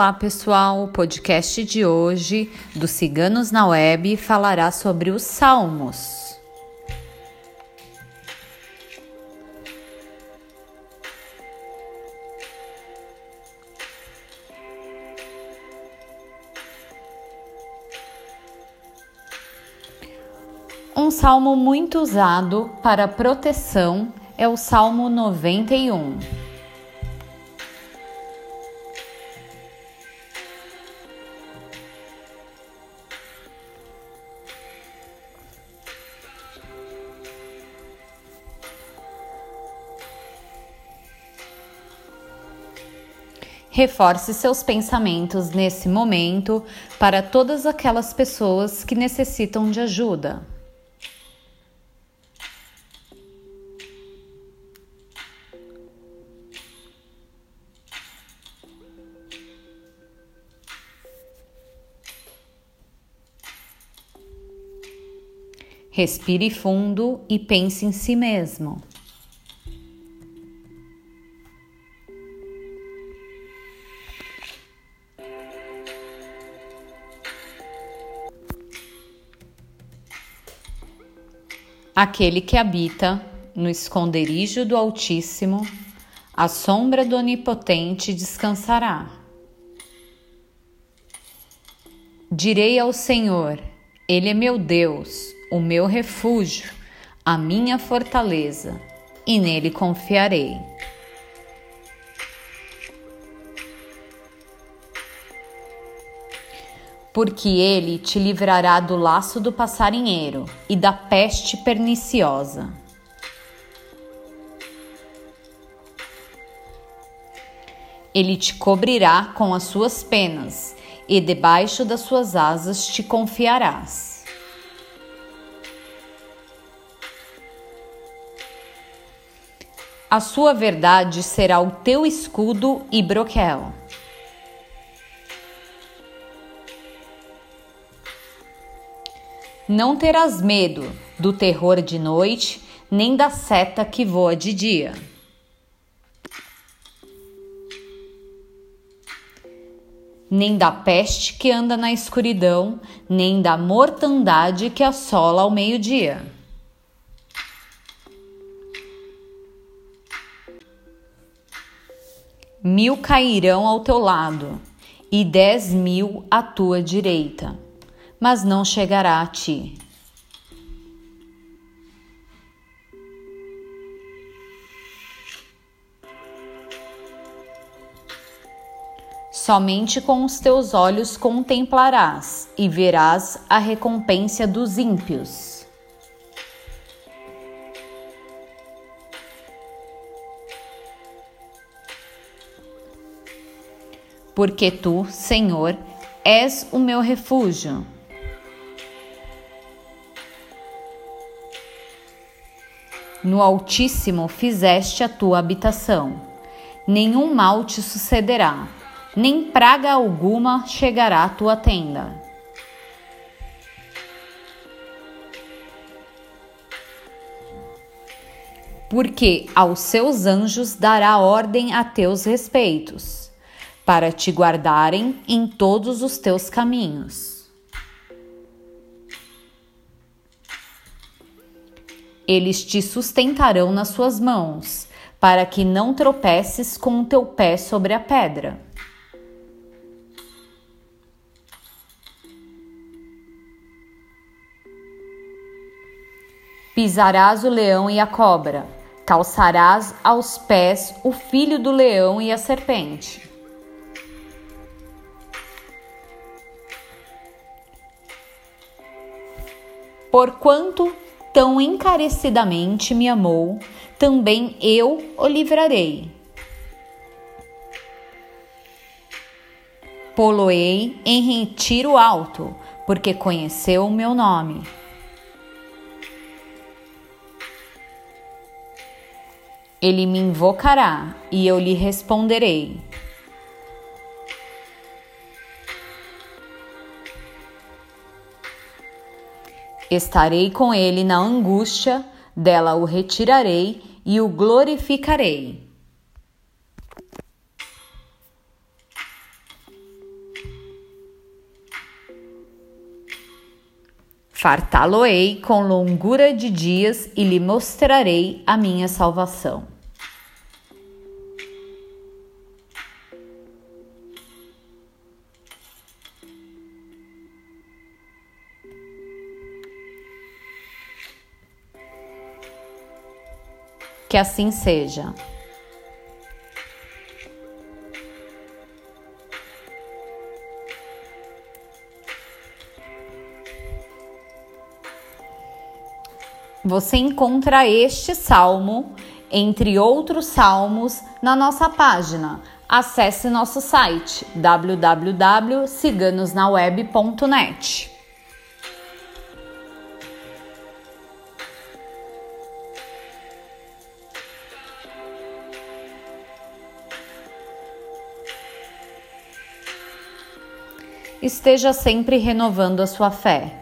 Olá, pessoal! O podcast de hoje do Ciganos na Web falará sobre os Salmos. Um salmo muito usado para proteção é o Salmo 91. Reforce seus pensamentos nesse momento para todas aquelas pessoas que necessitam de ajuda. Respire fundo e pense em si mesmo. Aquele que habita no esconderijo do Altíssimo, a sombra do Onipotente descansará. Direi ao Senhor: Ele é meu Deus, o meu refúgio, a minha fortaleza, e nele confiarei. Porque ele te livrará do laço do passarinheiro e da peste perniciosa. Ele te cobrirá com as suas penas, e debaixo das suas asas te confiarás. A sua verdade será o teu escudo e broquel. Não terás medo do terror de noite, nem da seta que voa de dia. Nem da peste que anda na escuridão, nem da mortandade que assola ao meio-dia. Mil cairão ao teu lado, e dez mil à tua direita mas não chegará a ti. Somente com os teus olhos contemplarás e verás a recompensa dos ímpios. Porque tu, Senhor, és o meu refúgio No Altíssimo fizeste a tua habitação. Nenhum mal te sucederá, nem praga alguma chegará à tua tenda. Porque aos seus anjos dará ordem a teus respeitos, para te guardarem em todos os teus caminhos. Eles te sustentarão nas suas mãos, para que não tropeces com o teu pé sobre a pedra. Pisarás o leão e a cobra, calçarás aos pés o filho do leão e a serpente. Porquanto tão encarecidamente me amou, também eu o livrarei. Poloei em retiro alto, porque conheceu o meu nome. Ele me invocará e eu lhe responderei. Estarei com ele na angústia, dela o retirarei e o glorificarei. Fartá-lo-ei com longura de dias e lhe mostrarei a minha salvação. Que assim seja. Você encontra este salmo, entre outros salmos, na nossa página. Acesse nosso site www.ciganosnaweb.net. Esteja sempre renovando a sua fé.